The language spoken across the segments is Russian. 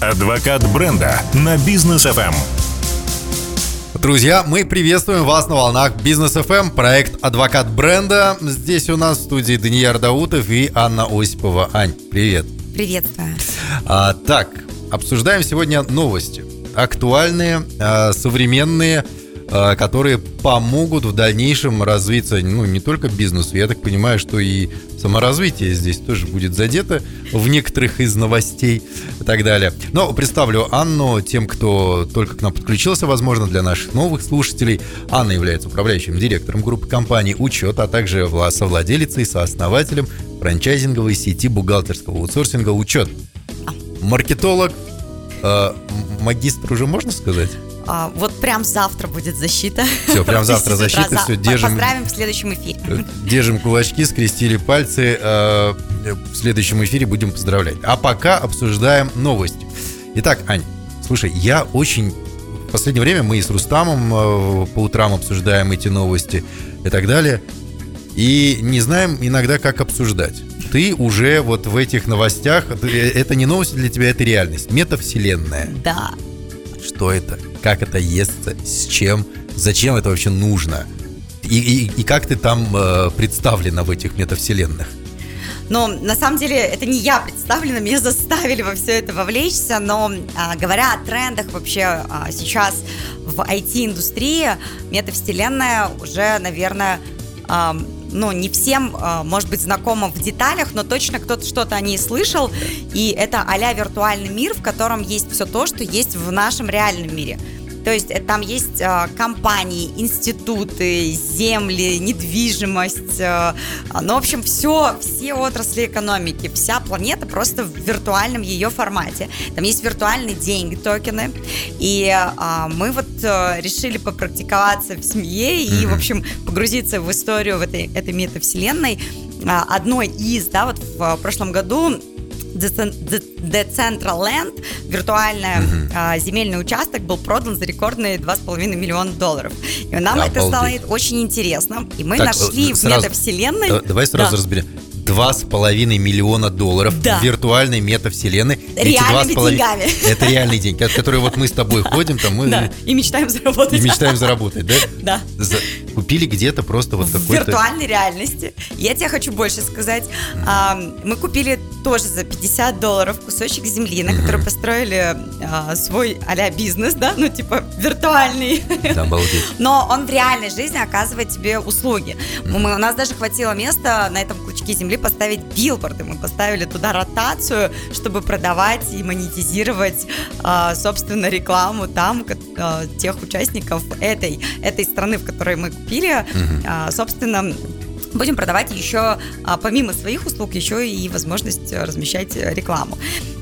Адвокат бренда на бизнес FM. Друзья, мы приветствуем вас на волнах Бизнес FM, проект «Адвокат бренда». Здесь у нас в студии Данияр Даутов и Анна Осипова. Ань, привет. Приветствую. А, так, обсуждаем сегодня новости. Актуальные, а, современные, которые помогут в дальнейшем развиться, ну, не только бизнесу, я так понимаю, что и саморазвитие здесь тоже будет задето в некоторых из новостей и так далее. Но представлю Анну тем, кто только к нам подключился, возможно, для наших новых слушателей. Анна является управляющим директором группы компаний «Учет», а также совладелицей и сооснователем франчайзинговой сети бухгалтерского аутсорсинга «Учет». Маркетолог, э, магистр уже можно сказать? А, вот прям завтра будет защита. Все, прям завтра защита, все, держим. Поздравим в следующем эфире. Э, держим кулачки, скрестили пальцы. Э, в следующем эфире будем поздравлять. А пока обсуждаем новости. Итак, Ань, слушай, я очень... В последнее время мы с Рустамом э, по утрам обсуждаем эти новости и так далее. И не знаем иногда, как обсуждать. Ты уже вот в этих новостях, это не новости для тебя, это реальность. Метавселенная. Да. Что это? как это естся, с чем, зачем это вообще нужно, и, и, и как ты там э, представлена в этих метавселенных. Но на самом деле это не я представлена, меня заставили во все это вовлечься, но а, говоря о трендах вообще а, сейчас в IT-индустрии, метавселенная уже, наверное, а, ну, не всем, а, может быть, знакомо в деталях, но точно кто-то что-то о ней слышал. И это а виртуальный мир, в котором есть все то, что есть в нашем реальном мире. То есть э, там есть э, компании, институты, земли, недвижимость, э, ну, в общем, все, все отрасли экономики, вся планета просто в виртуальном ее формате. Там есть виртуальные деньги, токены, и э, мы вот э, решили попрактиковаться в семье и, mm-hmm. в общем, погрузиться в историю в этой, этой метавселенной. Одной из, да, вот в прошлом году Decentraland, виртуальный угу. а, земельный участок, был продан за рекордные 2,5 миллиона долларов. И нам Обалдеть. это стало очень интересно. И мы так, нашли сразу, в метавселенной... Давай сразу да. разберем. 2,5 миллиона долларов да. в виртуальной метавселенной. Реальными полов... деньгами. Это реальные деньги, которые вот мы с тобой ходим, там мы... Да, и мечтаем заработать. И мечтаем заработать, да? Да. За... Купили где-то просто вот какой-то... В виртуальной реальности. Я тебе хочу больше сказать. Mm. Мы купили тоже за 50 долларов кусочек земли, на который построили а, свой а бизнес, да, ну типа виртуальный. Да, обалдеть. Но он в реальной жизни оказывает тебе услуги. Мы, у нас даже хватило места на этом клочке земли поставить билборды, мы поставили туда ротацию, чтобы продавать и монетизировать, а, собственно, рекламу там а, тех участников этой, этой страны, в которой мы купили, угу. собственно, будем продавать еще, помимо своих услуг, еще и возможность размещать рекламу.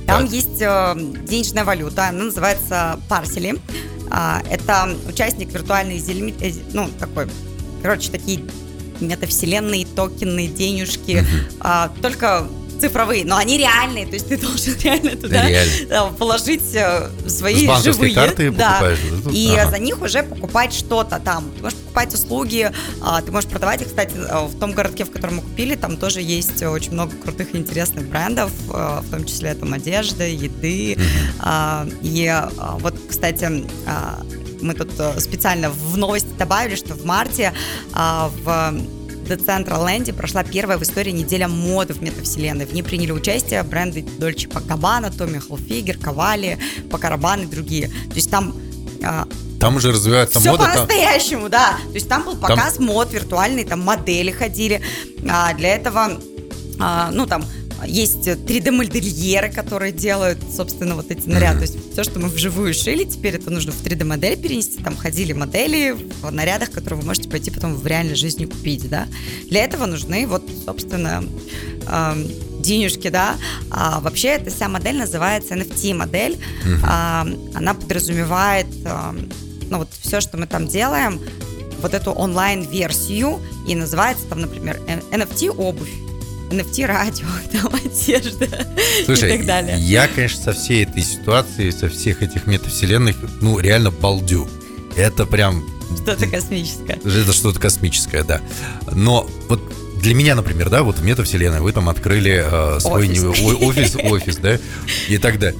Там так. есть э, денежная валюта, она называется парсели. Это участник виртуальной э, ну, такой, короче, такие метавселенные, токены, денежки, а, только цифровые, но они реальные, то есть ты должен реально туда реально. положить э, свои С живые, карты да, и ага. за них уже покупать что-то там. Ты можешь покупать услуги, а, ты можешь продавать их, кстати, э, в том городке, в котором мы купили, там тоже есть очень много крутых и интересных брендов, э, в том числе там одежда, еды, угу. и вот, кстати, мы тут э, специально в новости добавили, что в марте а, в The Central Land прошла первая в истории неделя моды в метавселенной. В ней приняли участие бренды Dolce Gabbana, Tommy Hilfiger, Cavalli, Pacaraban и другие. То есть там а, там уже развивается все мода. Все по-настоящему, да. То есть там был показ там... мод виртуальный, там модели ходили. А, для этого, а, ну там есть 3D-модельеры, которые делают, собственно, вот эти наряды. Mm-hmm. То есть все, что мы вживую шили, теперь это нужно в 3D-модель перенести. Там ходили модели в нарядах, которые вы можете пойти потом в реальной жизни купить, да. Для этого нужны вот, собственно, э, денежки, да. А вообще эта вся модель называется NFT-модель. Mm-hmm. А, она подразумевает, а, ну вот все, что мы там делаем, вот эту онлайн-версию, и называется там, например, NFT-обувь. NFT радио, там одежда Слушай, и так далее. Я, конечно, со всей этой ситуации, со всех этих метавселенных, ну, реально балдю. Это прям... Что-то космическое. Это что-то космическое, да. Но вот для меня, например, да, вот в метавселенной вы там открыли э, свой офис. Не, офис, офис, да, и так далее.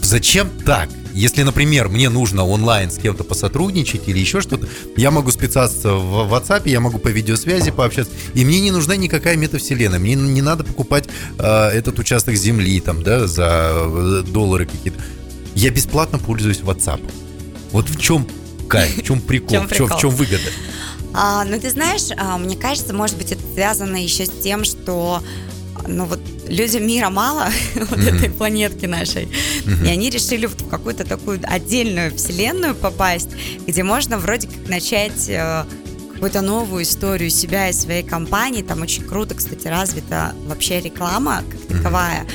зачем так? Если, например, мне нужно онлайн с кем-то посотрудничать или еще что-то, я могу списаться в WhatsApp, я могу по видеосвязи пообщаться, и мне не нужна никакая метавселенная, мне не надо покупать э, этот участок земли там, да, за э, доллары какие-то. Я бесплатно пользуюсь WhatsApp. Вот в чем кайф, в чем прикол, в чем? В, чем, выгода? А, ну, ты знаешь, а, мне кажется, может быть, это связано еще с тем, что ну вот людям мира мало, вот этой планетки нашей, и они решили в какую-то такую отдельную вселенную попасть, где можно вроде как начать э, какую-то новую историю себя и своей компании. Там очень круто, кстати, развита вообще реклама как таковая.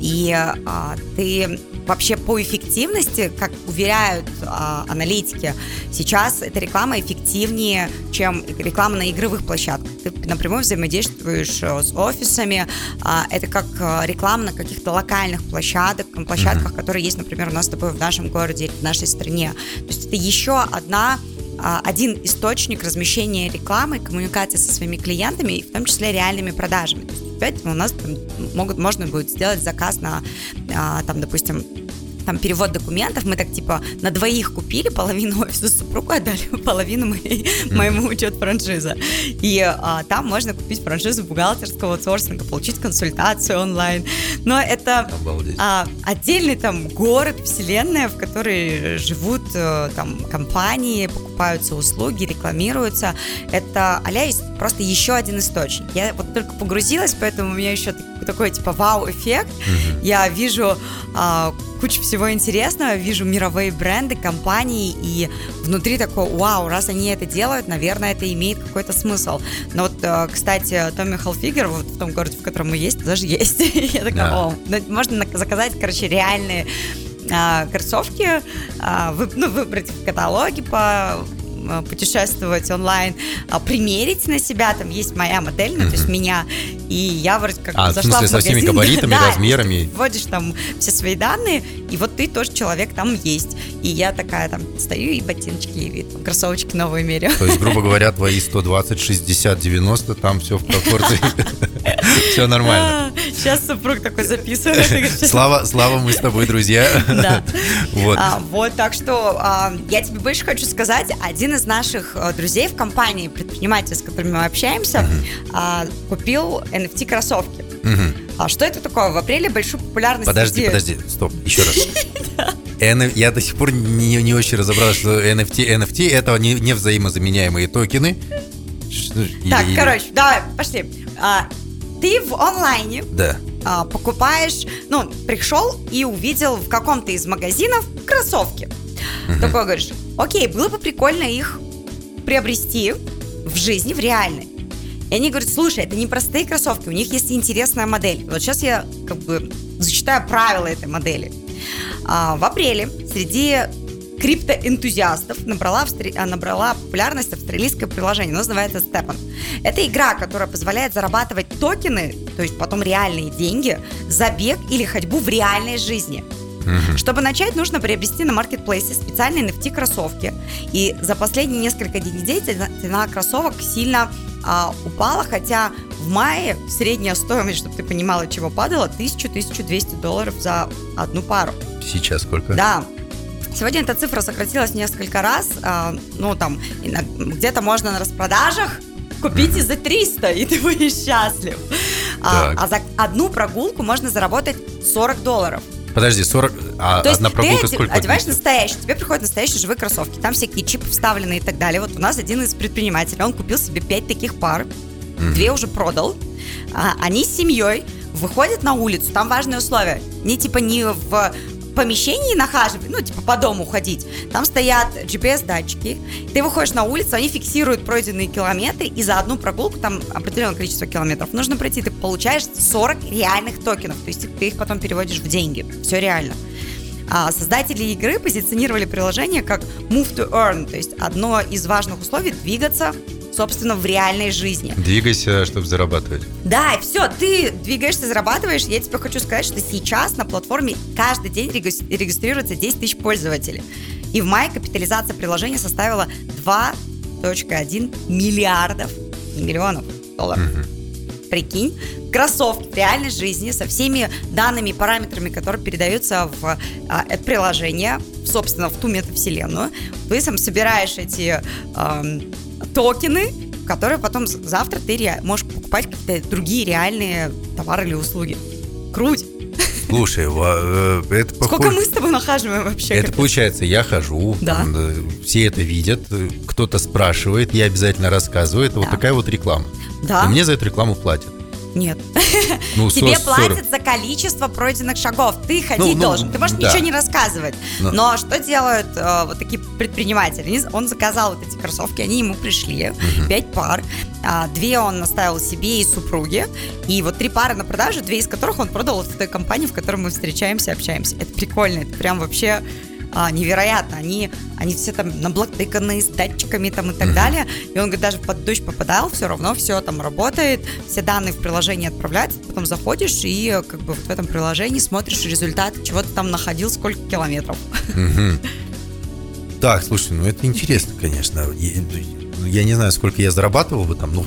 И а, ты вообще по эффективности, как уверяют а, аналитики, сейчас эта реклама эффективнее, чем реклама на игровых площадках. Ты напрямую взаимодействуешь э, с офисами. А, это как э, реклама на каких-то локальных площадках, площадках, которые есть, например, у нас с тобой в нашем городе или в нашей стране. То есть это еще одна а, один источник размещения рекламы, коммуникации со своими клиентами, в том числе реальными продажами. То есть, опять у нас там, могут, можно будет сделать заказ на, а, там, допустим, там перевод документов, мы так типа на двоих купили, половину офиса супругу отдали, половину моей, mm-hmm. моему учет франшиза. И а, там можно купить франшизу бухгалтерского аутсорсинга, получить консультацию онлайн. Но это а, отдельный там город, вселенная, в которой живут а, там компании, покупаются услуги, рекламируются. Это а просто еще один источник. Я вот только погрузилась, поэтому у меня еще такой типа вау-эффект. Mm-hmm. Я вижу а, кучу всего интересного, вижу мировые бренды, компании, и внутри такой, вау, раз они это делают, наверное, это имеет какой-то смысл. Но вот, э, кстати, Томми Холфигер, вот в том городе, в котором мы есть, даже есть. Я такая, о, ну, можно заказать, короче, реальные а, кроссовки, а, ну, выбрать в каталоге по путешествовать онлайн, а, примерить на себя, там есть моя модель, ну, то есть меня, и я вроде как а, зашла в, смысле, в магазин. со всеми габаритами, да, размерами? вводишь там все свои данные, и вот ты тоже человек там есть. И я такая там стою и ботиночки, и там, кроссовочки новые меряю. То есть, грубо говоря, твои 120, 60, 90, там все в пропорции. Все нормально. Сейчас супруг такой записывает. Слава, Слава, мы с тобой друзья. Да. Вот. А, вот, так что а, я тебе больше хочу сказать, один из наших а, друзей в компании, предприниматель, с которыми мы общаемся, а, купил NFT кроссовки. А что это такое? В апреле большую популярность... Подожди, подожди, стоп, еще раз. Я до сих пор не, не очень разобрался, что NFT, NFT это не, не взаимозаменяемые токены. Так, короче, давай, пошли. А, ты в онлайне да. а, покупаешь, ну, пришел и увидел в каком-то из магазинов кроссовки. Угу. Такой говоришь, окей, было бы прикольно их приобрести в жизни, в реальной. И они говорят, слушай, это не простые кроссовки, у них есть интересная модель. Вот сейчас я как бы зачитаю правила этой модели. А, в апреле среди криптоэнтузиастов набрала, а, набрала популярность австралийское приложение, оно называется Stepan. Это игра, которая позволяет зарабатывать токены, то есть потом реальные деньги, за бег или ходьбу в реальной жизни. Угу. Чтобы начать, нужно приобрести на маркетплейсе специальные NFT-кроссовки. И за последние несколько недель цена кроссовок сильно а, упала, хотя в мае средняя стоимость, чтобы ты понимала, чего падала, 1000-1200 долларов за одну пару. Сейчас сколько? Да, Сегодня эта цифра сократилась несколько раз. А, ну, там, где-то можно на распродажах купить и за 300, и ты будешь счастлив. А, а за одну прогулку можно заработать 40 долларов. Подожди, 40, а То одна прогулка ты сколько? одеваешь настоящий, тебе приходят настоящие живые кроссовки, там всякие чипы вставлены и так далее. Вот у нас один из предпринимателей, он купил себе 5 таких пар, mm-hmm. две уже продал, а, они с семьей выходят на улицу, там важные условия, не типа не в помещении нахаживать, ну, типа по дому ходить, там стоят GPS-датчики, ты выходишь на улицу, они фиксируют пройденные километры, и за одну прогулку, там определенное количество километров нужно пройти, ты получаешь 40 реальных токенов, то есть ты их потом переводишь в деньги, все реально. А создатели игры позиционировали приложение как Move to Earn, то есть одно из важных условий двигаться собственно, в реальной жизни. Двигайся, чтобы зарабатывать. Да, и все, ты двигаешься, зарабатываешь. Я тебе хочу сказать, что сейчас на платформе каждый день регистрируется 10 тысяч пользователей. И в мае капитализация приложения составила 2,1 миллиардов, миллионов долларов. Угу. прикинь, кроссовки в реальной жизни со всеми данными, параметрами, которые передаются в а, это приложение, собственно, в ту метавселенную. Ты сам собираешь эти э, токены, которые потом завтра ты можешь покупать какие-то другие реальные товары или услуги. Круть! Слушай, э, это похоже... Сколько мы с тобой нахаживаем вообще? Это получается, я хожу, да. все это видят, кто-то спрашивает, я обязательно рассказываю. Это да. вот такая вот реклама. Да. И мне за эту рекламу платят. Нет. Ну, Тебе 40. платят за количество пройденных шагов. Ты ходить ну, ну, должен. Ты можешь да. ничего не рассказывать. Но, Но что делают э, вот такие предприниматели? Он заказал вот эти кроссовки, они ему пришли. Угу. Пять пар. А, две он оставил себе и супруге. И вот три пары на продажу, две из которых он продал в той компании, в которой мы встречаемся, общаемся. Это прикольно. Это прям вообще а, невероятно. Они, они все там наблатыканы с датчиками там и так mm-hmm. далее. И он говорит, даже под дождь попадал, все равно все там работает, все данные в приложении отправляются, потом заходишь и как бы вот в этом приложении смотришь результат, чего ты там находил, сколько километров. Mm-hmm. Так, слушай, ну это интересно, конечно. Я, я не знаю, сколько я зарабатывал бы там, ну,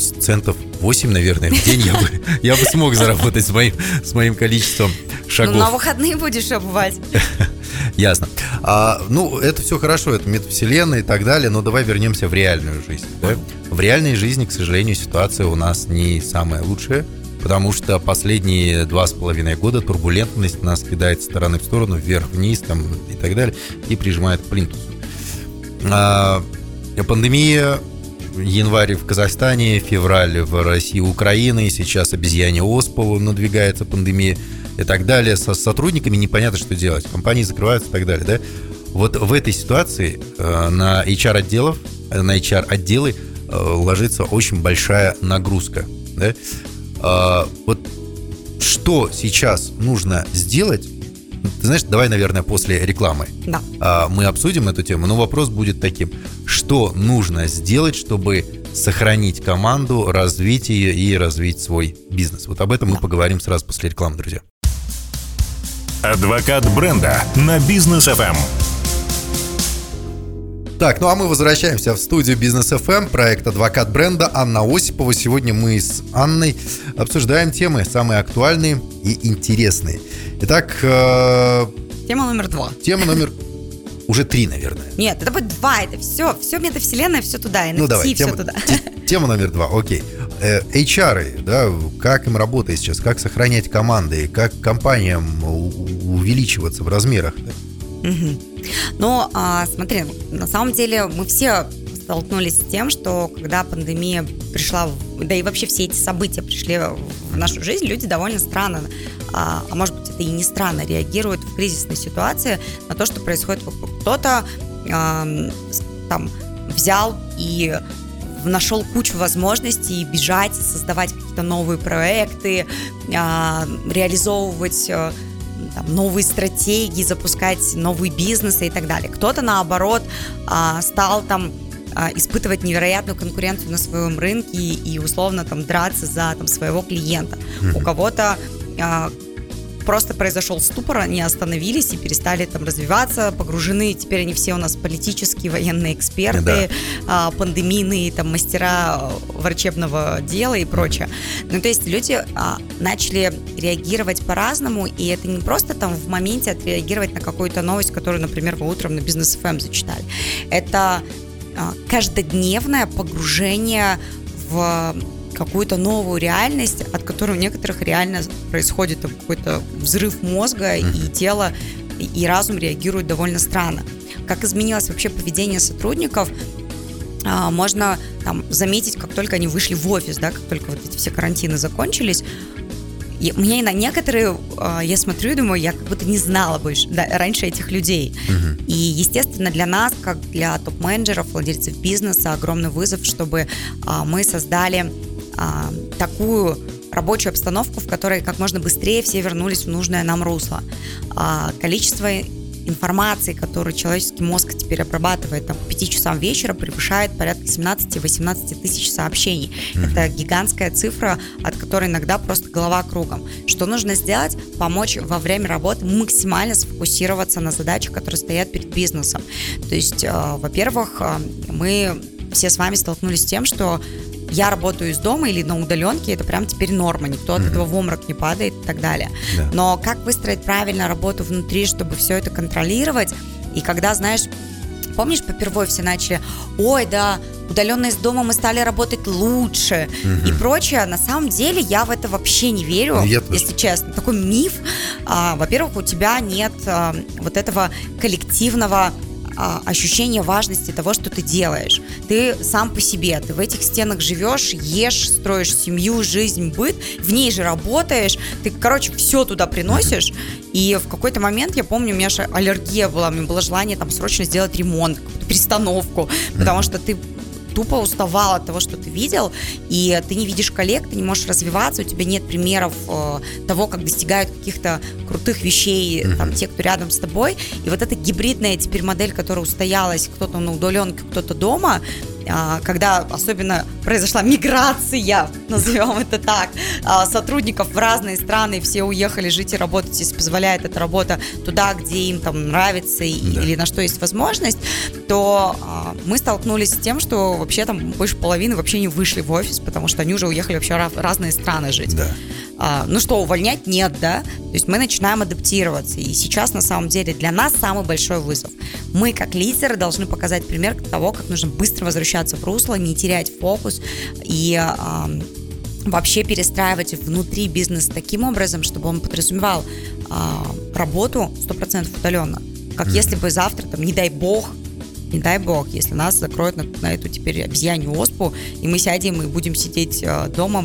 центов 8, наверное, в день я бы, я бы смог заработать с моим, с моим количеством шагов. Ну, на выходные будешь обувать. Ясно. А, ну, это все хорошо, это метавселенная и так далее, но давай вернемся в реальную жизнь. Да? В реальной жизни, к сожалению, ситуация у нас не самая лучшая, потому что последние два с половиной года турбулентность нас кидает с стороны в сторону, вверх-вниз там, и так далее, и прижимает к плинтусу. А, пандемия январь в Казахстане, февраль в России, Украина, и сейчас обезьяне оспа надвигается пандемия и так далее. Со сотрудниками непонятно, что делать. Компании закрываются и так далее, да? Вот в этой ситуации э, на HR-отделов, э, на HR-отделы э, ложится очень большая нагрузка, да? Э, вот что сейчас нужно сделать, ты знаешь, давай, наверное, после рекламы да. А, мы обсудим эту тему, но вопрос будет таким. Что нужно сделать, чтобы сохранить команду, развить ее и развить свой бизнес? Вот об этом да. мы поговорим сразу после рекламы, друзья. Адвокат бренда на бизнес FM. Так, ну а мы возвращаемся в студию Бизнес FM, проект Адвокат бренда Анна Осипова. Сегодня мы с Анной обсуждаем темы самые актуальные и интересные. Итак, э... тема номер два. Тема номер уже три, наверное. Нет, это будет два, это все, все метавселенная, все туда, NFT, ну, давай, все тема, туда. Тема номер два, окей. Э, HR, да, как им работать сейчас, как сохранять команды, как компаниям увеличиваться в размерах. Угу. Ну, а, смотри, на самом деле мы все столкнулись с тем, что когда пандемия пришла, да и вообще все эти события пришли в нашу жизнь, люди довольно странно, а, а может быть это и не странно, реагируют в кризисной ситуации на то, что происходит вокруг. Кто-то а, там взял и нашел кучу возможностей бежать, создавать какие-то новые проекты, а, реализовывать э, там, новые стратегии, запускать новые бизнесы и так далее. Кто-то, наоборот, а, стал там а, испытывать невероятную конкуренцию на своем рынке и, условно там драться за там, своего клиента. Mm-hmm. У кого-то просто произошел ступор, они остановились и перестали там развиваться, погружены, теперь они все у нас политические, военные эксперты, да. а, пандемийные там мастера врачебного дела и прочее. Ну, то есть люди а, начали реагировать по-разному, и это не просто там в моменте отреагировать на какую-то новость, которую, например, вы утром на бизнес ФМ зачитали. Это а, каждодневное погружение в какую-то новую реальность, от которой у некоторых реально происходит какой-то взрыв мозга, mm-hmm. и тело, и разум реагируют довольно странно. Как изменилось вообще поведение сотрудников, а, можно там, заметить, как только они вышли в офис, да, как только вот эти все карантины закончились, и мне на некоторые, а, я смотрю и думаю, я как будто не знала больше да, раньше этих людей. Uh-huh. И, естественно, для нас, как для топ-менеджеров, владельцев бизнеса, огромный вызов, чтобы а, мы создали а, такую рабочую обстановку, в которой как можно быстрее все вернулись в нужное нам русло. А, количество информации, которую человеческий мозг теперь обрабатывает там, к 5 часам вечера, превышает порядка 17-18 тысяч сообщений. Mm-hmm. Это гигантская цифра, от которой иногда просто голова кругом. Что нужно сделать? Помочь во время работы максимально сфокусироваться на задачах, которые стоят перед бизнесом. То есть, э, во-первых, э, мы все с вами столкнулись с тем, что я работаю из дома или на удаленке, это прям теперь норма, никто от этого в обморок не падает и так далее. Да. Но как выстроить правильно работу внутри, чтобы все это контролировать, и когда, знаешь, помнишь, попервой все начали, ой, да, удаленно из дома мы стали работать лучше и прочее. На самом деле я в это вообще не верю, Ну, я тоже. если честно. Такой миф. А, во-первых, у тебя нет а, вот этого коллективного а, ощущения важности того, что ты делаешь. Ты сам по себе, ты в этих стенах живешь, ешь, строишь семью, жизнь, быт, в ней же работаешь, ты, короче, все туда приносишь, и в какой-то момент, я помню, у меня же аллергия была, у меня было желание там срочно сделать ремонт, перестановку, потому что ты тупо уставал от того, что ты видел, и ты не видишь коллег, ты не можешь развиваться, у тебя нет примеров э, того, как достигают каких-то крутых вещей там те, кто рядом с тобой. И вот эта гибридная теперь модель, которая устоялась, кто-то на удаленке, кто-то дома, а, когда особенно произошла миграция, назовем это так, а, сотрудников в разные страны, все уехали жить и работать, если позволяет эта работа туда, где им там нравится и- Да. или на что есть возможность, то а, мы столкнулись с тем, что вообще там больше половины вообще не вышли в офис, потому что они уже уехали вообще в разные страны жить. Да. А, ну что, увольнять нет, да? То есть мы начинаем адаптироваться. И сейчас на самом деле для нас самый большой вызов. Мы как лидеры должны показать пример того, как нужно быстро возвращаться в русло, не терять фокус и а, вообще перестраивать внутри бизнес таким образом, чтобы он подразумевал а, работу 100% удаленно. Как если бы завтра, там, не дай бог, не дай бог, если нас закроют на, на эту теперь обезьянью оспу, и мы сядем и будем сидеть э, дома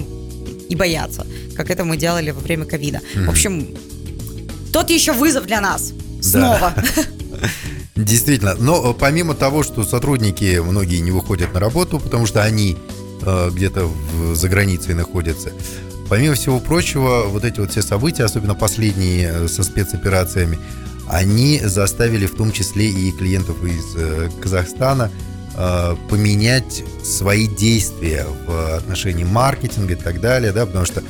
и бояться, как это мы делали во время ковида. В общем, тот еще вызов для нас. Снова. Действительно. Но э, помимо того, что сотрудники многие не выходят на работу, потому что они где-то в- за границей находятся, помимо всего прочего, вот эти вот все события, особенно последние э, со спецоперациями, они заставили в том числе и клиентов из э, Казахстана э, поменять свои действия в отношении маркетинга и так далее, да, потому что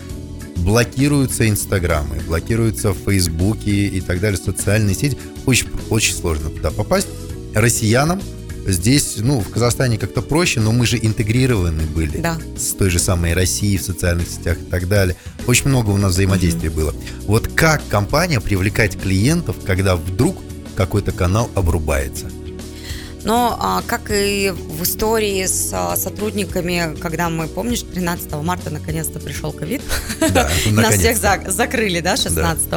блокируются инстаграмы, блокируются фейсбуки и так далее, социальные сети. Очень, очень сложно туда попасть. Россиянам здесь, ну, в Казахстане как-то проще, но мы же интегрированы были Да. с той же самой Россией в социальных сетях и так далее. Очень много у нас взаимодействия было. Вот как компания привлекать клиентов, когда вдруг какой-то канал обрубается? Но а, как и в истории с а, сотрудниками, когда мы, помнишь, 13 марта наконец-то пришел ковид, Да, нас всех закрыли, да, 16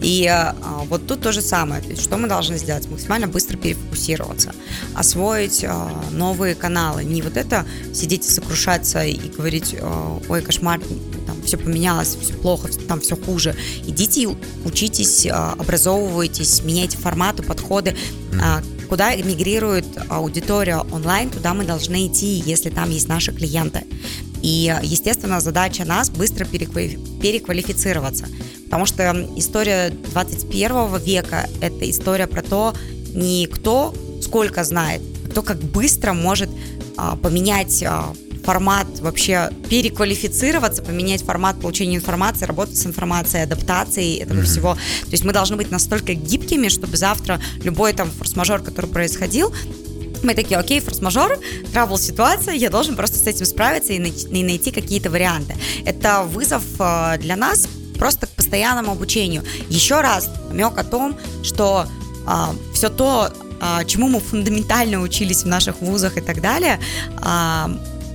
И а, вот тут то же самое. То есть, что мы должны сделать? Максимально быстро перефокусироваться, освоить а, новые каналы. Не вот это сидеть и сокрушаться и говорить, а, ой, кошмар, там все поменялось, все плохо, там все хуже. Идите и учитесь, образовывайтесь, меняйте форматы, подходы. А, Куда мигрирует аудитория онлайн, туда мы должны идти, если там есть наши клиенты. И, естественно, задача нас быстро переква- переквалифицироваться. Потому что история 21 века – это история про то, не кто сколько знает, а кто как быстро может а, поменять а, формат вообще переквалифицироваться, поменять формат получения информации, работать с информацией, адаптацией этого всего. То есть мы должны быть настолько гибкими, чтобы завтра любой там форс-мажор, который происходил, мы такие, окей, форс-мажор, трабл ситуация, я должен просто с этим справиться и найти, и найти какие-то варианты. Это вызов э, для нас просто к постоянному обучению. Еще раз намек о том, что все то, а, чему мы фундаментально учились в наших вузах и так далее, а,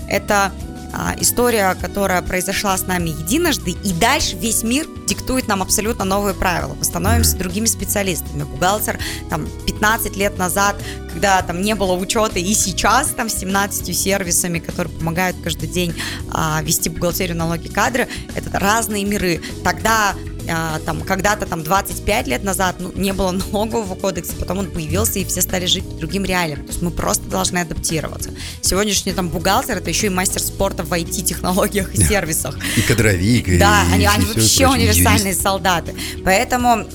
это а, история, которая произошла с нами единожды, и дальше весь мир диктует нам абсолютно новые правила. Мы становимся другими специалистами. Бухгалтер там 15 лет назад, когда там не было учета, и сейчас там с 17 сервисами, которые помогают каждый день а, вести бухгалтерию, налоги, кадры, это разные миры. Тогда а, там когда-то там 25 лет назад ну, не было налогового кодекса, потом он появился, и все стали жить по другим реалиям. То есть мы просто должны адаптироваться. Сегодняшний там бухгалтер это еще и мастер спорта в IT-технологиях и сервисах. И кадровик, и- Да, и они, всё они вообще универсальные юрист. солдаты. Поэтому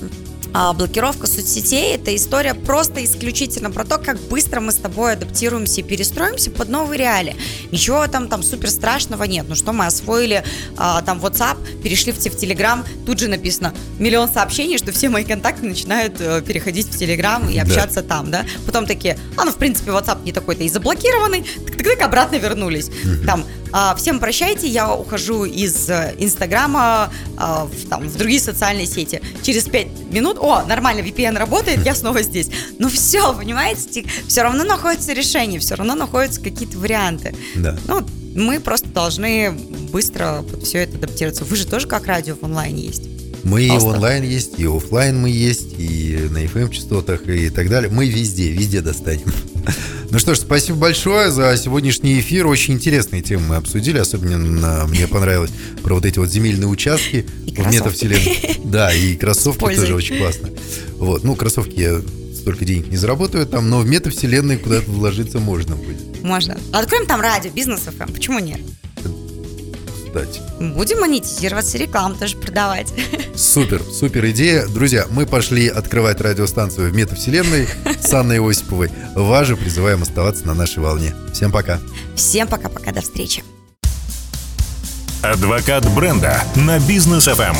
а, блокировка соцсетей это история просто исключительно про то, как быстро мы с тобой адаптируемся и перестроимся под новые реалии. Ничего там, там супер страшного нет. Ну что, мы освоили а, там WhatsApp, перешли в, в Telegram, тут же написано миллион сообщений, что все мои контакты начинают э, переходить в Telegram и Да. общаться там, да. Потом такие, а ну в принципе WhatsApp не такой-то и заблокированный, так, так, так обратно вернулись. Там всем прощайте, я ухожу из э, Инстаграма а, в, там, в другие социальные сети. Через 5 минут, о, нормально, VPN работает, я снова здесь. Ну все, понимаете, все равно находится решение, все равно находятся какие-то варианты. Да. Ну, мы просто должны быстро под все это адаптироваться. Вы же тоже как радио в онлайне есть. Мы и онлайн есть, и оффлайн мы есть, и на FM частотах, и так далее. Мы везде, везде достанем. Ну что ж, спасибо большое за сегодняшний эфир. Очень интересные темы мы обсудили. Особенно мне понравилось про вот эти вот земельные участки И в метавселенной. Да, и кроссовки тоже очень классно. Вот, ну, кроссовки я столько денег не заработаю там, но в метавселенной куда-то вложиться можно будет. Можно. Откроем там радио, бизнес. Почему нет? Кстати. Будем монетизироваться, рекламу тоже продавать. Супер, супер идея. Друзья, мы пошли открывать радиостанцию в метавселенной с Анной Осиповой. Вас же призываем оставаться на нашей волне. Всем пока. Всем пока-пока, до встречи. Адвокат бренда на бизнес FM.